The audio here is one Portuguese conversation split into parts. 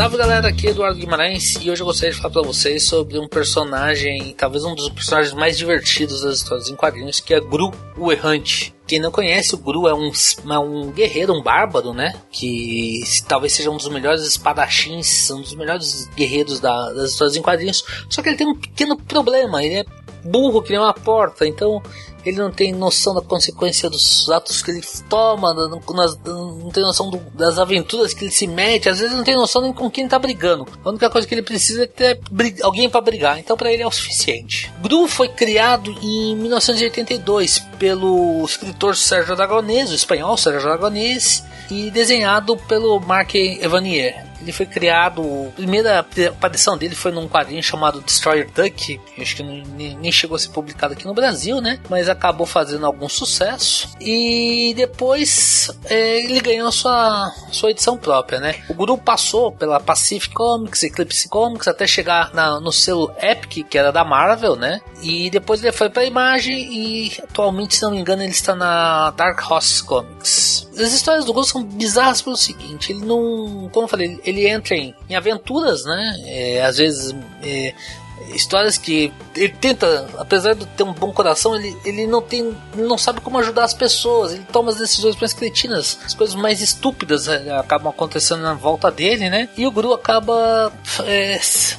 Salve galera, aqui é Eduardo Guimarães e hoje eu gostaria de falar para vocês sobre um personagem, talvez um dos personagens mais divertidos das histórias em quadrinhos, que é Gru, o Errante. Quem não conhece, o Gru é um, é um guerreiro, um bárbaro, né? Que talvez seja um dos melhores espadachins, um dos melhores guerreiros da, das histórias em quadrinhos. Só que ele tem um pequeno problema, ele é burro que nem uma porta, então ele não tem noção da consequência dos atos que ele toma, não, não tem noção do, das aventuras que ele se mete, às vezes não tem noção nem com quem tá brigando. A única coisa que ele precisa é ter alguém para brigar, então para ele é o suficiente. Gru foi criado em 1982 pelo escritor Sérgio Aragonês, o espanhol Sérgio Aragonês, e desenhado pelo Mark Evanier. Ele foi criado. A primeira aparição dele foi num quadrinho chamado Destroyer Duck. Acho que nem chegou a ser publicado aqui no Brasil, né? Mas acabou fazendo algum sucesso. E depois é, ele ganhou sua, sua edição própria, né? O grupo passou pela Pacific Comics, Eclipse Comics, até chegar na, no selo Epic, que era da Marvel, né? E depois ele foi pra imagem e atualmente, se não me engano, ele está na Dark Horse Comics. As histórias do Ghost são bizarras pelo seguinte, ele não, como eu falei, ele entra em, em aventuras, né? É, às vezes é, histórias que ele tenta, apesar de ter um bom coração, ele, ele não tem, não sabe como ajudar as pessoas. Ele toma as decisões mais cretinas, as coisas mais estúpidas é, acabam acontecendo na volta dele, né? E o Gru acaba é,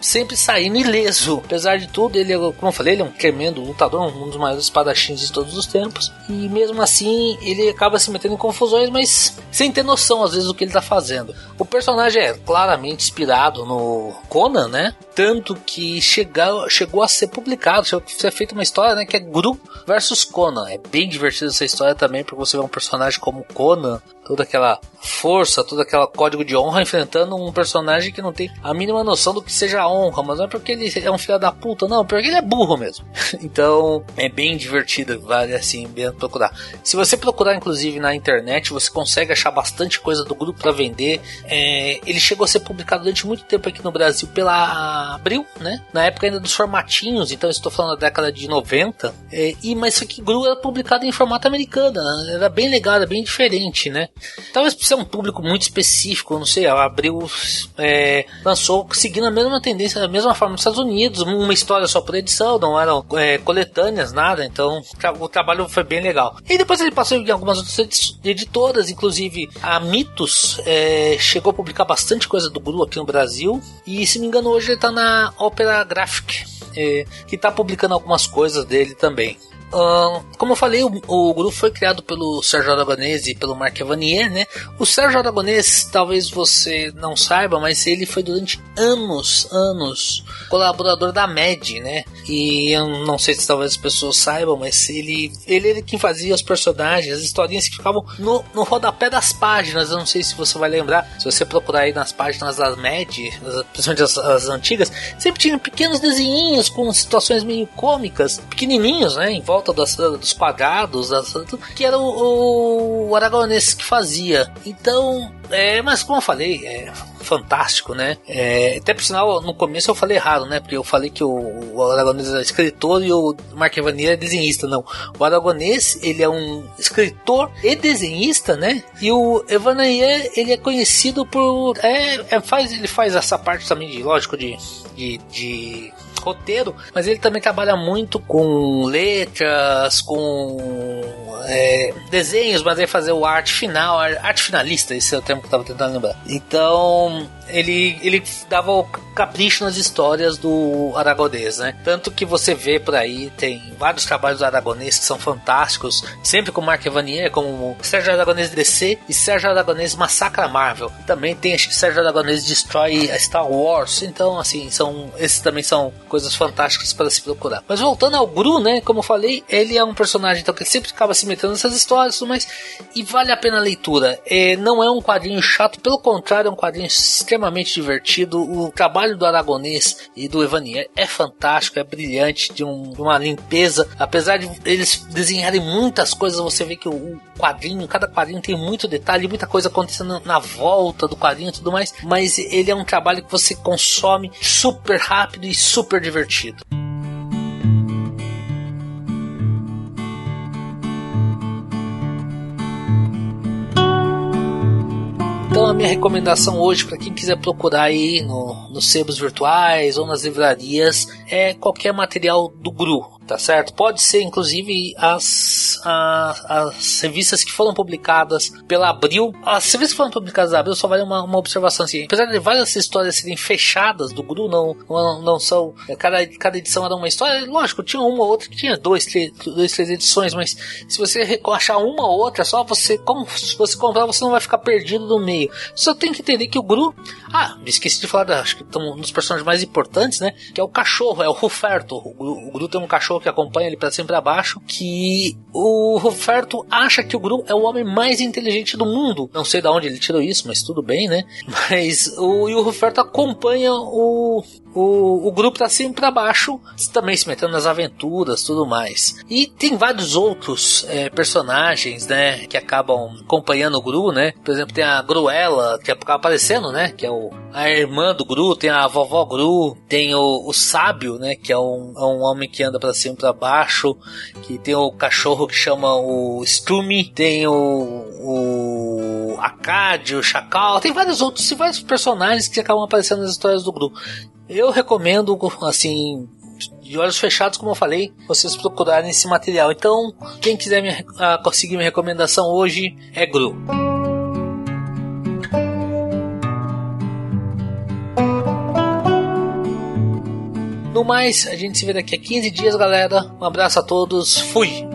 sempre saindo ileso. Apesar de tudo, ele, como eu falei, ele é um tremendo lutador, um dos maiores espadachins de todos os tempos. E mesmo assim, ele acaba se metendo em confusões, mas sem ter noção às vezes do que ele tá fazendo. O personagem é claramente inspirado no Conan, né? Tanto que chegou, chegou a ser publicado, chegou a ser feita uma história, né, que é Gru versus Conan. É bem divertida essa história também, porque você vê um personagem como Conan, toda aquela força, todo aquele código de honra enfrentando um personagem que não tem a mínima noção do que seja honra, mas não é porque ele é um filho da puta, não, porque ele é burro mesmo. então é bem divertido, vale assim, bem procurar. Se você procurar inclusive na internet, você consegue achar bastante coisa do grupo para vender. É, ele chegou a ser publicado durante muito tempo aqui no Brasil pela Abril, né? Na época ainda dos formatinhos, então estou falando da década de 90. É, e mas isso aqui Gru era publicado em formato americano, né? era bem legal, era bem diferente, né? Talvez por ser um público muito específico, não sei, ela abriu, é, lançou seguindo a mesma tendência, da mesma forma nos Estados Unidos, uma história só por edição, não eram é, coletâneas, nada, então o trabalho foi bem legal. E depois ele passou em algumas outras editoras, inclusive a Mitos é, chegou a publicar bastante coisa do Guru aqui no Brasil, e se me engano hoje ele está na Opera Graphic, é, que está publicando algumas coisas dele também. Uh, como eu falei, o, o, grupo foi criado pelo Sérgio Aragonês e pelo Mark Evanier, né? O Sérgio Aragonês, talvez você não saiba, mas ele foi durante anos, anos, colaborador da MED, né? E eu não sei se talvez as pessoas saibam, mas ele, ele era quem fazia os personagens, as historinhas que ficavam no, no rodapé das páginas. Eu não sei se você vai lembrar, se você procurar aí nas páginas da MED, principalmente as, as antigas, sempre tinha pequenos desenhinhos com situações meio cômicas, pequenininhos, né? Em volta volta das, dos quadrados, das, que era o, o Aragonês que fazia. Então, é, mas como eu falei, é fantástico, né? É, até por sinal, no começo eu falei errado, né? Porque eu falei que o, o Aragonês é escritor e o Mark Evanier é desenhista. Não. O Aragonês, ele é um escritor e desenhista, né? E o Evanier, ele é conhecido por. É, é, faz, ele faz essa parte também de, lógico, de, de, de roteiro, mas ele também trabalha muito com letras, com é, desenhos, mas ele fazer o arte final, arte finalista, esse é o termo que eu tava tentando lembrar. Então, ele, ele dava o capricho nas histórias do Aragonês, né? Tanto que você vê por aí, tem vários trabalhos do Aragonês que são fantásticos, sempre com Mark Evanier, como Sérgio Aragonês DC e Sérgio Aragonês Massacra Marvel. Também tem, Sérgio Aragonês destrói Star Wars. Então, assim, são esses também são coisas fantásticas para se procurar. Mas voltando ao Gru, né? Como eu falei, ele é um personagem então, que sempre acaba se se metendo nessas histórias, mas e vale a pena a leitura. É, não é um quadrinho chato, pelo contrário, é um quadrinho extremamente divertido. O trabalho do Aragonês e do Evanier é fantástico, é brilhante, de, um, de uma limpeza. Apesar de eles desenharem muitas coisas, você vê que o, o quadrinho, cada quadrinho tem muito detalhe, muita coisa acontecendo na volta do quadrinho e tudo mais, mas ele é um trabalho que você consome super rápido e super divertido. Recomendação hoje para quem quiser procurar aí no, nos sebos virtuais ou nas livrarias é qualquer material do GRU tá certo? Pode ser, inclusive, as, as, as, revistas que foram publicadas pela Abril. As revistas que foram publicadas pela Abril só vale uma, uma observação assim. Apesar de várias histórias serem fechadas do GRU, não, não, não são. Cada, cada edição era uma história. Lógico, tinha uma ou outra tinha dois, três, dois, três edições, mas se você achar uma ou outra, só você, como se você comprar, você não vai ficar perdido no meio. Só tem que entender que o GRU. Ah, esqueci de falar, da, acho que estão um dos personagens mais importantes, né? Que é o cachorro, é o Ruferto. O, o GRU tem um cachorro que acompanha ele para cima e pra baixo, que o Roberto acha que o Gru é o homem mais inteligente do mundo. Não sei de onde ele tirou isso, mas tudo bem, né? Mas o, e o acompanha o, o, o grupo tá sempre para baixo, também se metendo nas aventuras tudo mais. E tem vários outros é, personagens, né, que acabam acompanhando o Gru, né? Por exemplo, tem a Gruela, que acaba aparecendo, né? Que é o, a irmã do Gru, tem a vovó Gru, tem o, o Sábio, né? Que é um, é um homem que anda para cima pra baixo, que tem o cachorro que chama o Stumi, tem o, o o Chacal, tem vários outros, vários personagens que acabam aparecendo nas histórias do Gru. Eu recomendo, assim, de olhos fechados, como eu falei, vocês procurarem esse material. Então, quem quiser me, uh, conseguir minha recomendação hoje é Gru. No mais, a gente se vê daqui a 15 dias, galera. Um abraço a todos. Fui!